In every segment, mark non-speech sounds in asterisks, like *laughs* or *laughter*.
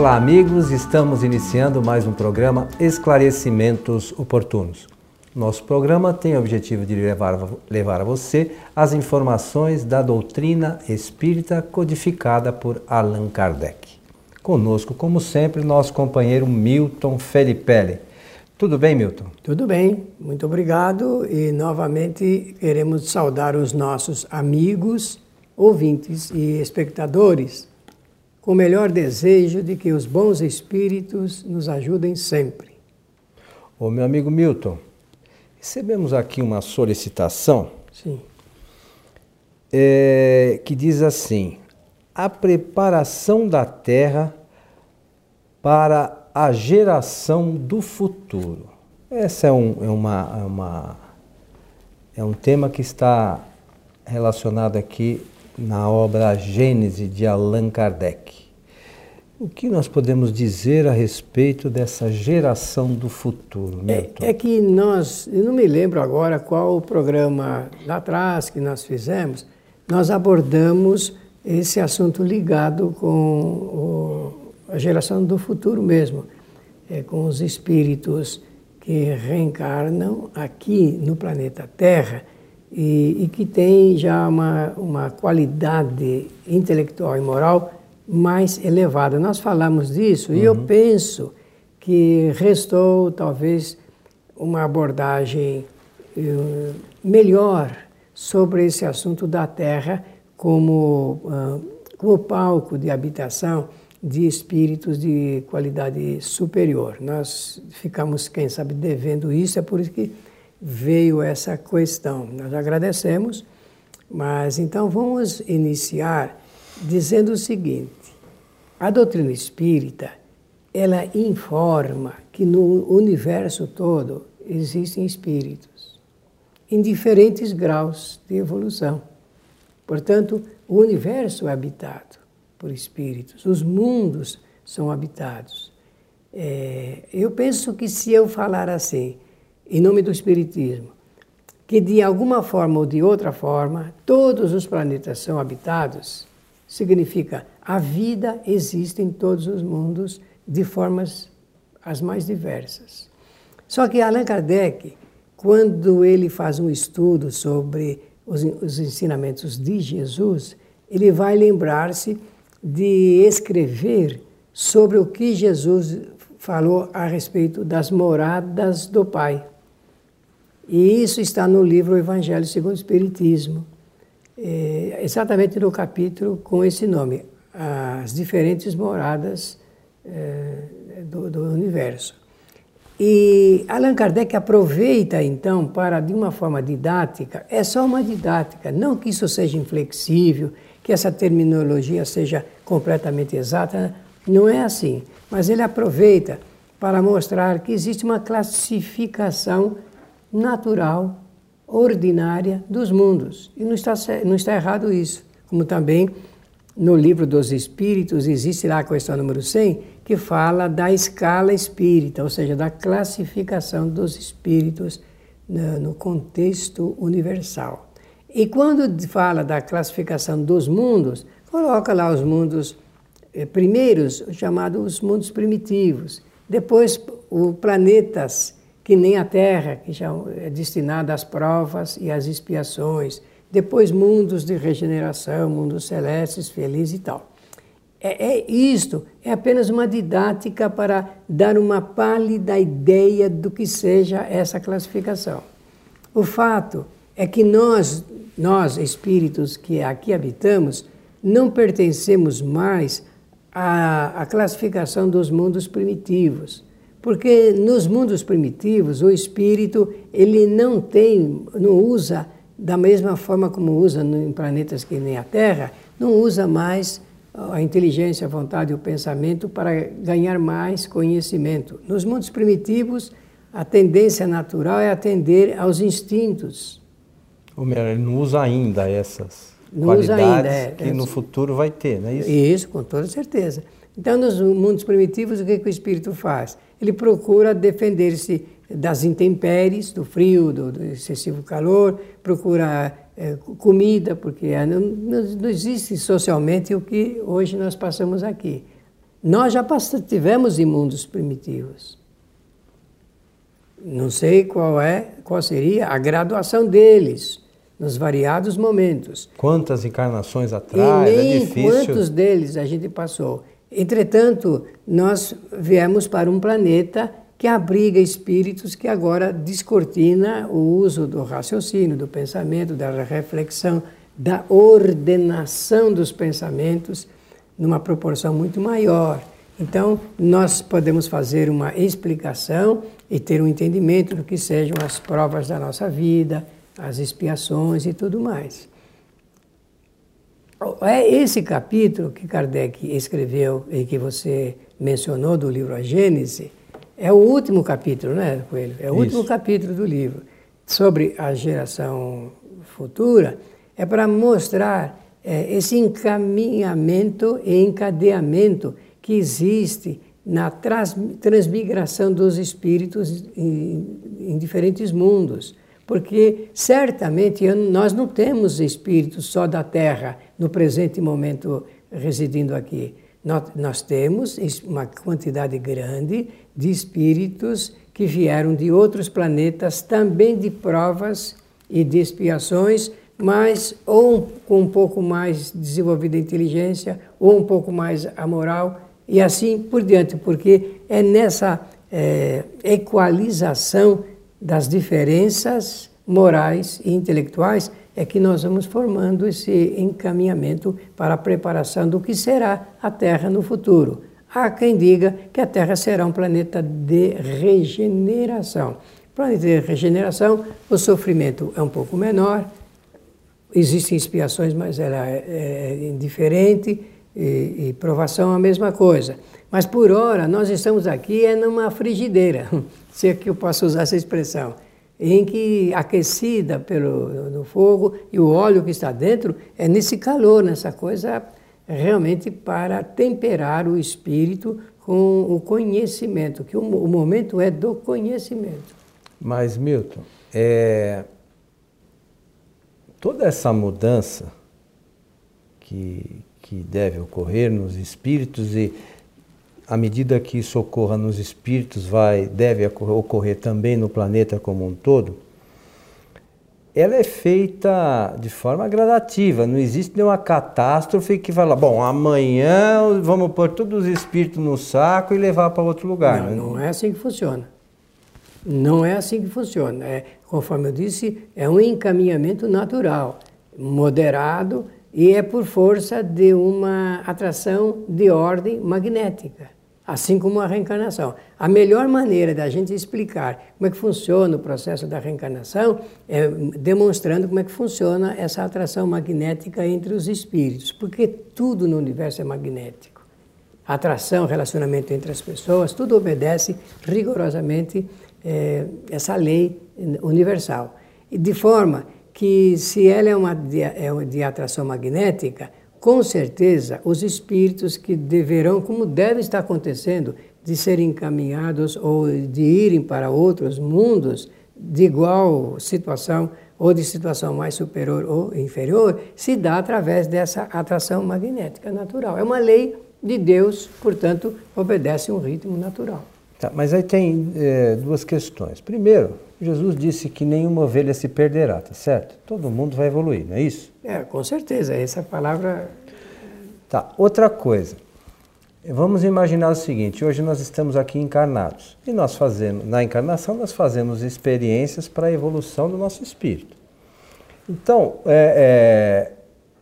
Olá, amigos, estamos iniciando mais um programa Esclarecimentos Oportunos. Nosso programa tem o objetivo de levar, levar a você as informações da doutrina espírita codificada por Allan Kardec. Conosco, como sempre, nosso companheiro Milton Felipelli. Tudo bem, Milton? Tudo bem, muito obrigado e novamente queremos saudar os nossos amigos, ouvintes e espectadores com o melhor desejo de que os bons espíritos nos ajudem sempre. Ô meu amigo Milton, recebemos aqui uma solicitação Sim. É, que diz assim: a preparação da terra para a geração do futuro. Essa é, um, é, uma, é, uma, é um tema que está relacionado aqui na obra Gênese de Allan Kardec. O que nós podemos dizer a respeito dessa geração do futuro, é, Milton? É, é, que nós, eu não me lembro agora qual o programa lá atrás que nós fizemos, nós abordamos esse assunto ligado com o, a geração do futuro mesmo, é, com os espíritos que reencarnam aqui no planeta Terra e, e que tem já uma, uma qualidade intelectual e moral mais elevada. Nós falamos disso uhum. e eu uhum. penso que restou talvez uma abordagem uh, melhor sobre esse assunto da Terra como, uh, como palco de habitação de espíritos de qualidade superior. Nós ficamos, quem sabe, devendo isso, é por isso que veio essa questão. Nós agradecemos, mas então vamos iniciar dizendo o seguinte: a doutrina espírita ela informa que no universo todo existem espíritos em diferentes graus de evolução. Portanto, o universo é habitado por espíritos, os mundos são habitados. É, eu penso que se eu falar assim, em nome do Espiritismo, que de alguma forma ou de outra forma todos os planetas são habitados, significa a vida existe em todos os mundos de formas as mais diversas. Só que Allan Kardec, quando ele faz um estudo sobre os, os ensinamentos de Jesus, ele vai lembrar-se de escrever sobre o que Jesus falou a respeito das moradas do Pai. E isso está no livro Evangelho segundo o Espiritismo, é, exatamente no capítulo com esse nome, As Diferentes Moradas é, do, do Universo. E Allan Kardec aproveita então para, de uma forma didática, é só uma didática, não que isso seja inflexível, que essa terminologia seja completamente exata, não é assim. Mas ele aproveita para mostrar que existe uma classificação natural, ordinária dos mundos. E não está, não está errado isso. Como também no livro dos Espíritos existe lá a questão número 100, que fala da escala espírita, ou seja, da classificação dos espíritos no contexto universal. E quando fala da classificação dos mundos, coloca lá os mundos eh, primeiros, chamados mundos primitivos, depois os planetas que nem a Terra, que já é destinada às provas e às expiações, depois mundos de regeneração, mundos celestes, felizes e tal. É, é isto, é apenas uma didática para dar uma pálida ideia do que seja essa classificação. O fato é que nós, nós espíritos que aqui habitamos, não pertencemos mais à, à classificação dos mundos primitivos porque nos mundos primitivos, o espírito ele não tem, não usa da mesma forma como usa em planetas que nem a Terra, não usa mais a inteligência, a vontade e o pensamento para ganhar mais conhecimento. Nos mundos primitivos, a tendência natural é atender aos instintos. O melhor, ele não usa ainda essas não qualidades ainda, é, que é, no futuro vai ter, não é isso? Isso, com toda certeza. Então, nos mundos primitivos, o que, que o espírito faz? Ele procura defender-se das intempéries, do frio, do, do excessivo calor, procura é, comida, porque é, não, não, existe socialmente o que hoje nós passamos aqui. Nós já tivemos em mundos primitivos. Não sei qual é, qual seria a graduação deles nos variados momentos. Quantas encarnações atrás? E nem é difícil. quantos deles a gente passou. Entretanto, nós viemos para um planeta que abriga espíritos que agora descortina o uso do raciocínio, do pensamento, da reflexão, da ordenação dos pensamentos numa proporção muito maior. Então, nós podemos fazer uma explicação e ter um entendimento do que sejam as provas da nossa vida, as expiações e tudo mais. É esse capítulo que Kardec escreveu e que você mencionou do livro A Gênese, é o último capítulo, né, Coelho? É o Isso. último capítulo do livro sobre a geração futura. É para mostrar é, esse encaminhamento e encadeamento que existe na trans, transmigração dos espíritos em, em diferentes mundos. Porque certamente nós não temos espíritos só da Terra no presente momento residindo aqui. Nós, nós temos uma quantidade grande de espíritos que vieram de outros planetas, também de provas e de expiações, mas ou com um pouco mais desenvolvida inteligência, ou um pouco mais a moral, e assim por diante, porque é nessa é, equalização das diferenças morais e intelectuais é que nós vamos formando esse encaminhamento para a preparação do que será a Terra no futuro. Há quem diga que a Terra será um planeta de regeneração. Planeta de regeneração, o sofrimento é um pouco menor, existem expiações, mas ela é, é indiferente, e, e provação a mesma coisa. Mas por hora nós estamos aqui é numa frigideira, *laughs* se é que eu posso usar essa expressão em que aquecida pelo no fogo e o óleo que está dentro é nesse calor, nessa coisa realmente para temperar o espírito com o conhecimento, que o, o momento é do conhecimento. Mas Milton, é, toda essa mudança que, que deve ocorrer nos espíritos e à medida que isso ocorra nos espíritos, vai, deve ocorrer também no planeta como um todo, ela é feita de forma gradativa. Não existe nenhuma catástrofe que fala, bom, amanhã vamos pôr todos os espíritos no saco e levar para outro lugar. Não, não é assim que funciona. Não é assim que funciona. É, conforme eu disse, é um encaminhamento natural, moderado e é por força de uma atração de ordem magnética assim como a reencarnação. A melhor maneira da gente explicar como é que funciona o processo da reencarnação é demonstrando como é que funciona essa atração magnética entre os espíritos, porque tudo no universo é magnético. A atração, relacionamento entre as pessoas, tudo obedece rigorosamente é, essa lei universal. E de forma que, se ela é uma de, é de atração magnética, com certeza, os espíritos que deverão, como deve estar acontecendo, de serem encaminhados ou de irem para outros mundos de igual situação ou de situação mais superior ou inferior, se dá através dessa atração magnética natural. É uma lei de Deus, portanto, obedece um ritmo natural. Tá, mas aí tem é, duas questões. Primeiro, Jesus disse que nenhuma ovelha se perderá, tá certo? Todo mundo vai evoluir, não é isso? É, com certeza. Essa palavra. Tá. Outra coisa. Vamos imaginar o seguinte: hoje nós estamos aqui encarnados e nós fazemos, na encarnação, nós fazemos experiências para a evolução do nosso espírito. Então, é, é,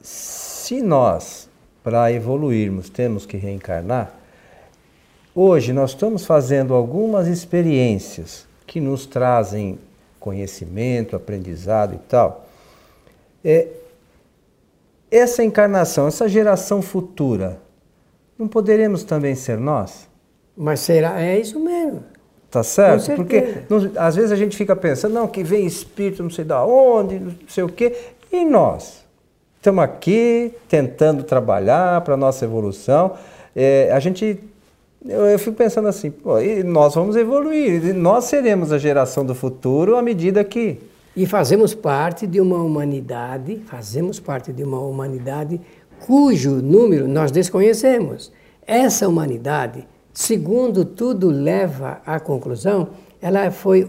se nós, para evoluirmos, temos que reencarnar, Hoje nós estamos fazendo algumas experiências que nos trazem conhecimento, aprendizado e tal. É, essa encarnação, essa geração futura, não poderemos também ser nós? Mas será? É isso mesmo. Tá certo? Porque não, às vezes a gente fica pensando, não, que vem espírito não sei da onde, não sei o quê, e nós? Estamos aqui tentando trabalhar para a nossa evolução. É, a gente eu, eu fico pensando assim, pô, nós vamos evoluir, nós seremos a geração do futuro à medida que. E fazemos parte de uma humanidade, fazemos parte de uma humanidade cujo número nós desconhecemos. essa humanidade, segundo tudo leva à conclusão, ela foi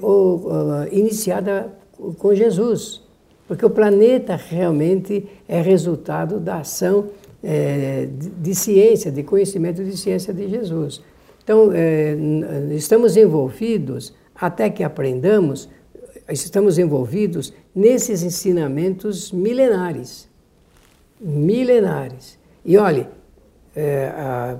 iniciada com Jesus, porque o planeta realmente é resultado da ação é, de, ciência, de conhecimento de ciência de Jesus. Então, é, estamos envolvidos, até que aprendamos, estamos envolvidos nesses ensinamentos milenares. Milenares. E olhe, é, a,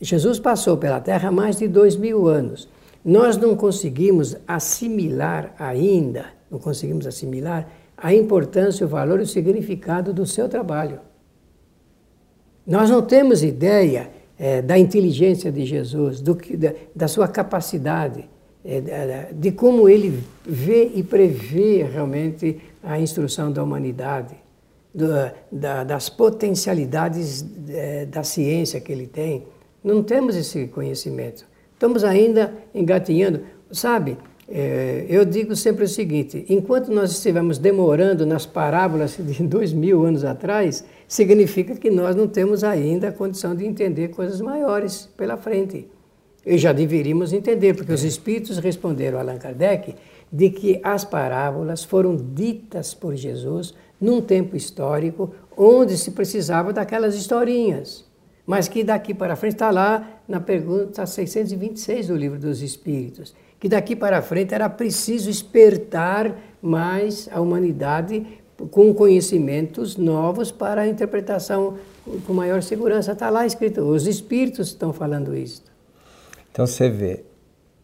Jesus passou pela Terra há mais de dois mil anos. Nós não conseguimos assimilar ainda, não conseguimos assimilar a importância, o valor e o significado do seu trabalho. Nós não temos ideia é, da inteligência de Jesus, do, da, da sua capacidade, é, de como ele vê e prevê realmente a instrução da humanidade, do, da, das potencialidades é, da ciência que ele tem. Não temos esse conhecimento. Estamos ainda engatinhando. Sabe, é, eu digo sempre o seguinte: enquanto nós estivermos demorando nas parábolas de *laughs* dois mil anos atrás, significa que nós não temos ainda a condição de entender coisas maiores pela frente. E já deveríamos entender, porque os espíritos responderam a Allan Kardec de que as parábolas foram ditas por Jesus num tempo histórico onde se precisava daquelas historinhas. Mas que daqui para frente está lá na pergunta 626 do Livro dos Espíritos, que daqui para frente era preciso espertar mais a humanidade com conhecimentos novos para a interpretação com maior segurança. Está lá escrito, os Espíritos estão falando isso. Então você vê,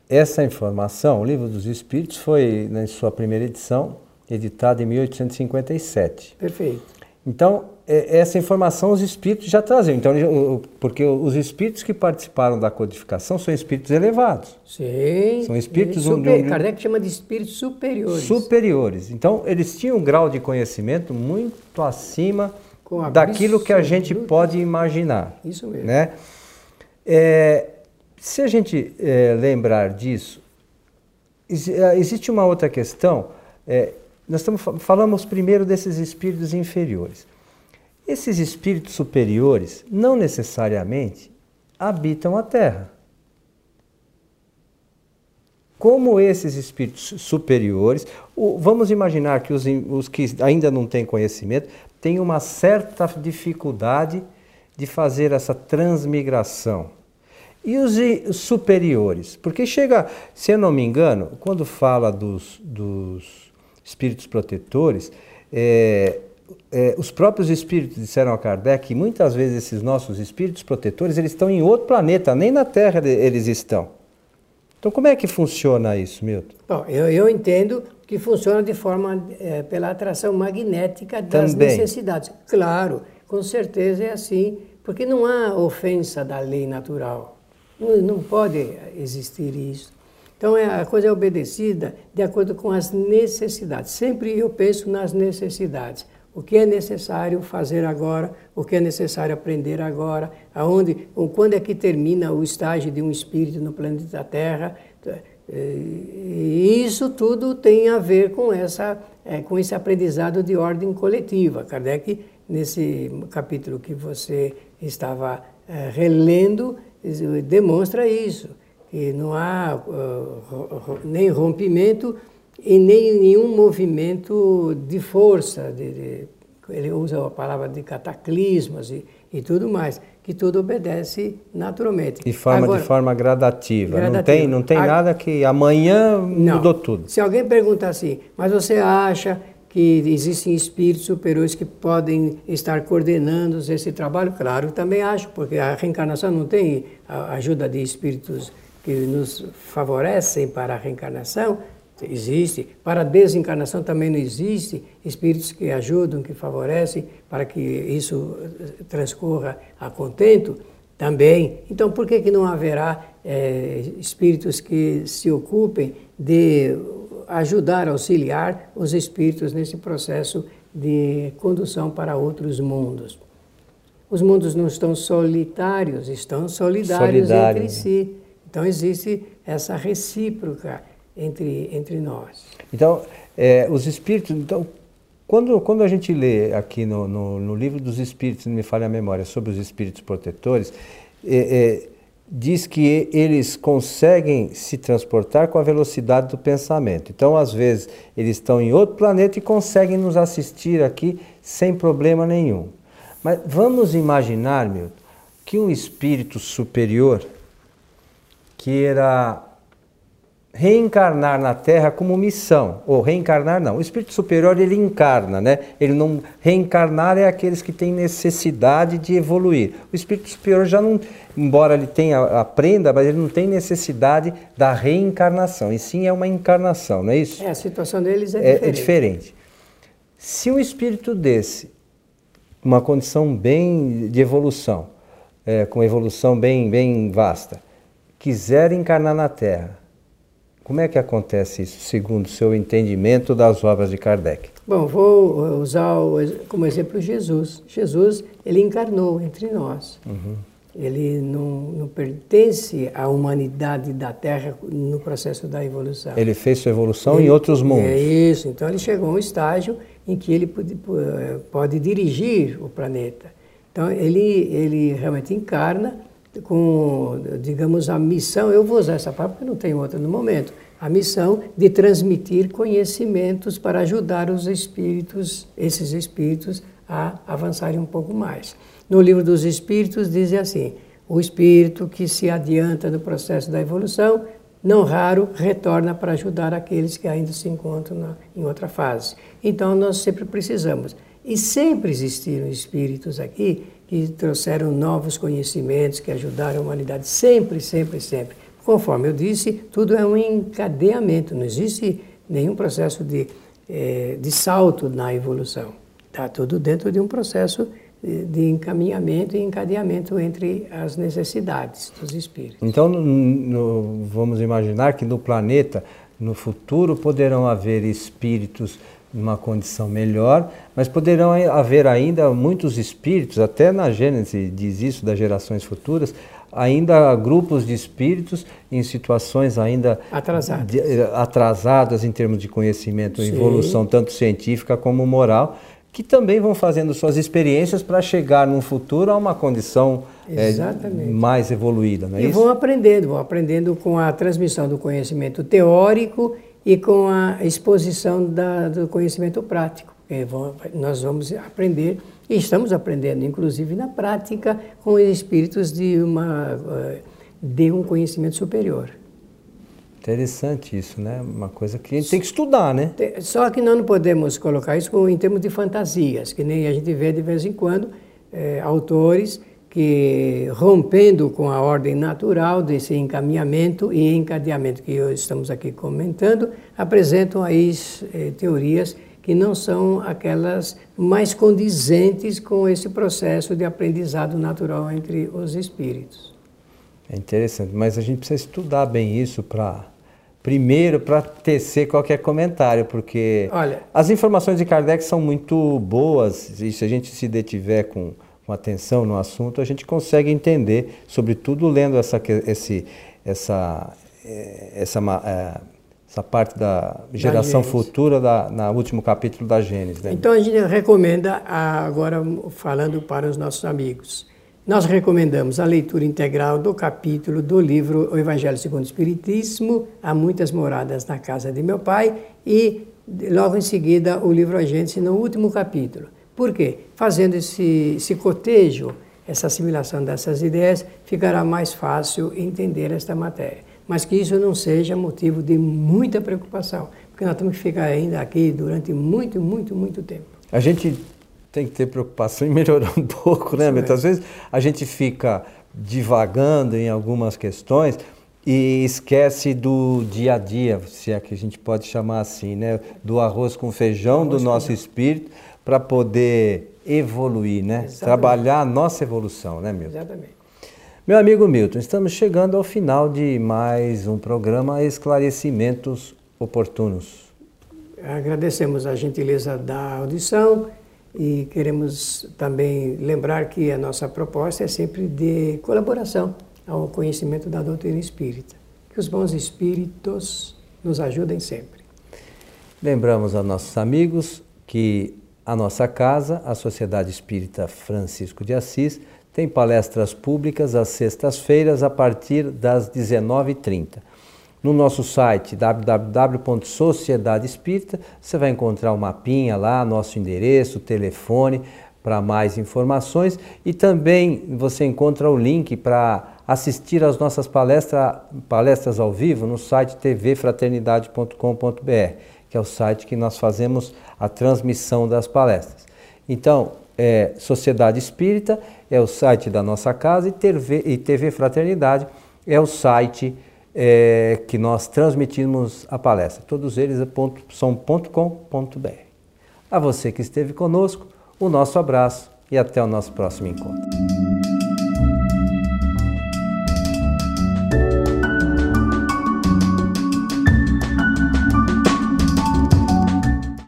essa informação, o Livro dos Espíritos foi, na sua primeira edição, editado em 1857. Perfeito. Então, é, essa informação os espíritos já traziam. Então, porque os espíritos que participaram da codificação são espíritos elevados. Sim. São espíritos super, um, Kardec chama de espíritos superiores. Superiores. Então, eles tinham um grau de conhecimento muito acima daquilo que a gente pode imaginar. Isso mesmo. Né? É, se a gente é, lembrar disso, é, existe uma outra questão. É, nós estamos, falamos primeiro desses espíritos inferiores. Esses espíritos superiores não necessariamente habitam a Terra. Como esses espíritos superiores, vamos imaginar que os, os que ainda não têm conhecimento têm uma certa dificuldade de fazer essa transmigração. E os superiores? Porque chega, se eu não me engano, quando fala dos, dos espíritos protetores, é, é, os próprios espíritos disseram a Kardec que muitas vezes esses nossos espíritos protetores eles estão em outro planeta, nem na Terra eles estão. Então como é que funciona isso, Milton? Bom, eu, eu entendo que funciona de forma é, pela atração magnética das Também. necessidades. Claro, com certeza é assim, porque não há ofensa da lei natural. Não, não pode existir isso. Então é, a coisa é obedecida de acordo com as necessidades. Sempre eu penso nas necessidades o que é necessário fazer agora, o que é necessário aprender agora, aonde, quando é que termina o estágio de um espírito no planeta Terra. E isso tudo tem a ver com, essa, é, com esse aprendizado de ordem coletiva. Kardec, nesse capítulo que você estava é, relendo, demonstra isso, que não há uh, nem rompimento e nem nenhum movimento de força, de, de, ele usa a palavra de cataclismas e, e tudo mais, que tudo obedece naturalmente. De forma, Agora, de forma gradativa. gradativa. Não tem, não tem a, nada que amanhã não. mudou tudo. Se alguém pergunta assim, mas você acha que existem espíritos superiores que podem estar coordenando esse trabalho? Claro, também acho, porque a reencarnação não tem a ajuda de espíritos que nos favorecem para a reencarnação, existe. Para a desencarnação também não existe espíritos que ajudam, que favorecem para que isso eh, transcorra a contento também. Então, por que, que não haverá é, espíritos que se ocupem de ajudar, auxiliar os espíritos nesse processo de condução para outros mundos? Os mundos não estão solitários, estão solidários Solidário. entre si. Então, existe essa recíproca entre, entre nós. Então, é, os espíritos. Então, quando, quando a gente lê aqui no, no, no, livro dos espíritos, não me falha a memória, sobre os espíritos protetores, é, é, diz que eles conseguem se transportar com a velocidade do pensamento. Então, às vezes, eles estão em outro planeta e conseguem nos assistir aqui sem problema nenhum. Mas vamos imaginar, meu, que um espírito superior queira reencarnar na Terra como missão, ou reencarnar não, o espírito superior ele encarna, né? Ele não reencarnar é aqueles que têm necessidade de evoluir. O espírito superior já não, embora ele tenha aprenda, mas ele não tem necessidade da reencarnação, e sim é uma encarnação, não é isso? É, a situação deles é, é diferente. É diferente. Se um espírito desse, uma condição bem de evolução, é, com evolução bem, bem vasta, quiser encarnar na Terra, como é que acontece isso, segundo o seu entendimento das obras de Kardec? Bom, vou usar como exemplo Jesus. Jesus, ele encarnou entre nós. Uhum. Ele não, não, pertence à humanidade da Terra no processo da evolução. Ele fez sua evolução ele, em outros mundos. É isso. Então ele chegou a um estágio em que ele pode, pode dirigir o planeta. Então ele, ele realmente encarna com, digamos, a missão, eu vou usar essa palavra porque não tem outra no momento, a missão de transmitir conhecimentos para ajudar os espíritos, esses espíritos, a avançarem um pouco mais. No livro dos Espíritos diz assim: o espírito que se adianta no processo da evolução, não raro retorna para ajudar aqueles que ainda se encontram na, em outra fase. Então nós sempre precisamos. E sempre existiram espíritos aqui que trouxeram novos conhecimentos, que ajudaram a humanidade, sempre, sempre, sempre. Conforme eu disse, tudo é um encadeamento, não existe nenhum processo de, é, de salto na evolução. Está tudo dentro de um processo de encaminhamento e encadeamento entre as necessidades dos espíritos. Então, no, vamos imaginar que no planeta, no futuro, poderão haver espíritos numa condição melhor, mas poderão haver ainda muitos espíritos, até na Gênesis diz isso das gerações futuras, ainda grupos de espíritos em situações ainda atrasadas, de, atrasadas em termos de conhecimento, e evolução tanto científica como moral, que também vão fazendo suas experiências para chegar num futuro a uma condição é, mais evoluída, não é e isso? vão aprendendo, vão aprendendo com a transmissão do conhecimento teórico e com a exposição da, do conhecimento prático. É, nós vamos aprender, e estamos aprendendo, inclusive na prática, com os espíritos de, uma, eh, de um conhecimento superior. Interessante isso, né? Uma coisa que a gente tem que estudar, né? Só que nós não podemos colocar isso em termos de fantasias, que nem a gente vê de vez em quando é, autores que rompendo com a ordem natural desse encaminhamento e encadeamento que estamos aqui comentando, apresentam aí eh, teorias que não são aquelas mais condizentes com esse processo de aprendizado natural entre os espíritos. É interessante, mas a gente precisa estudar bem isso para primeiro para tecer qualquer comentário, porque Olha, as informações de Kardec são muito boas e se a gente se detiver com com atenção no assunto, a gente consegue entender, sobretudo lendo essa, esse, essa, eh, essa, eh, essa parte da geração da futura da, na último capítulo da Gênesis. Né? Então a gente recomenda, agora falando para os nossos amigos, nós recomendamos a leitura integral do capítulo do livro O Evangelho segundo o Espiritismo, Há Muitas Moradas na Casa de Meu Pai, e logo em seguida o livro A Gênesis no último capítulo. Por quê? Fazendo esse, esse cotejo, essa assimilação dessas ideias, ficará mais fácil entender esta matéria. Mas que isso não seja motivo de muita preocupação, porque nós temos que ficar ainda aqui durante muito, muito, muito tempo. A gente tem que ter preocupação em melhorar um pouco, né, Muitas vezes a gente fica divagando em algumas questões e esquece do dia a dia, se é que a gente pode chamar assim, né? Do arroz com feijão arroz do nosso feijão. espírito para poder evoluir, né? Exatamente. Trabalhar a nossa evolução, né, Milton? Exatamente. Meu amigo Milton, estamos chegando ao final de mais um programa Esclarecimentos Oportunos. Agradecemos a gentileza da audição e queremos também lembrar que a nossa proposta é sempre de colaboração ao conhecimento da doutrina espírita. Que os bons espíritos nos ajudem sempre. Lembramos a nossos amigos que a nossa casa, a Sociedade Espírita Francisco de Assis, Tem palestras públicas às sextas-feiras a partir das 19h30. No nosso site www.sociedade espírita, você vai encontrar o um mapinha lá, nosso endereço, telefone para mais informações e também você encontra o link para assistir às nossas palestra, palestras ao vivo no site tvfraternidade.com.br, que é o site que nós fazemos a transmissão das palestras. Então, é, Sociedade Espírita é o site da nossa casa e TV, e TV Fraternidade é o site é, que nós transmitimos a palestra. Todos eles é são .com.br. A você que esteve conosco, o nosso abraço e até o nosso próximo encontro.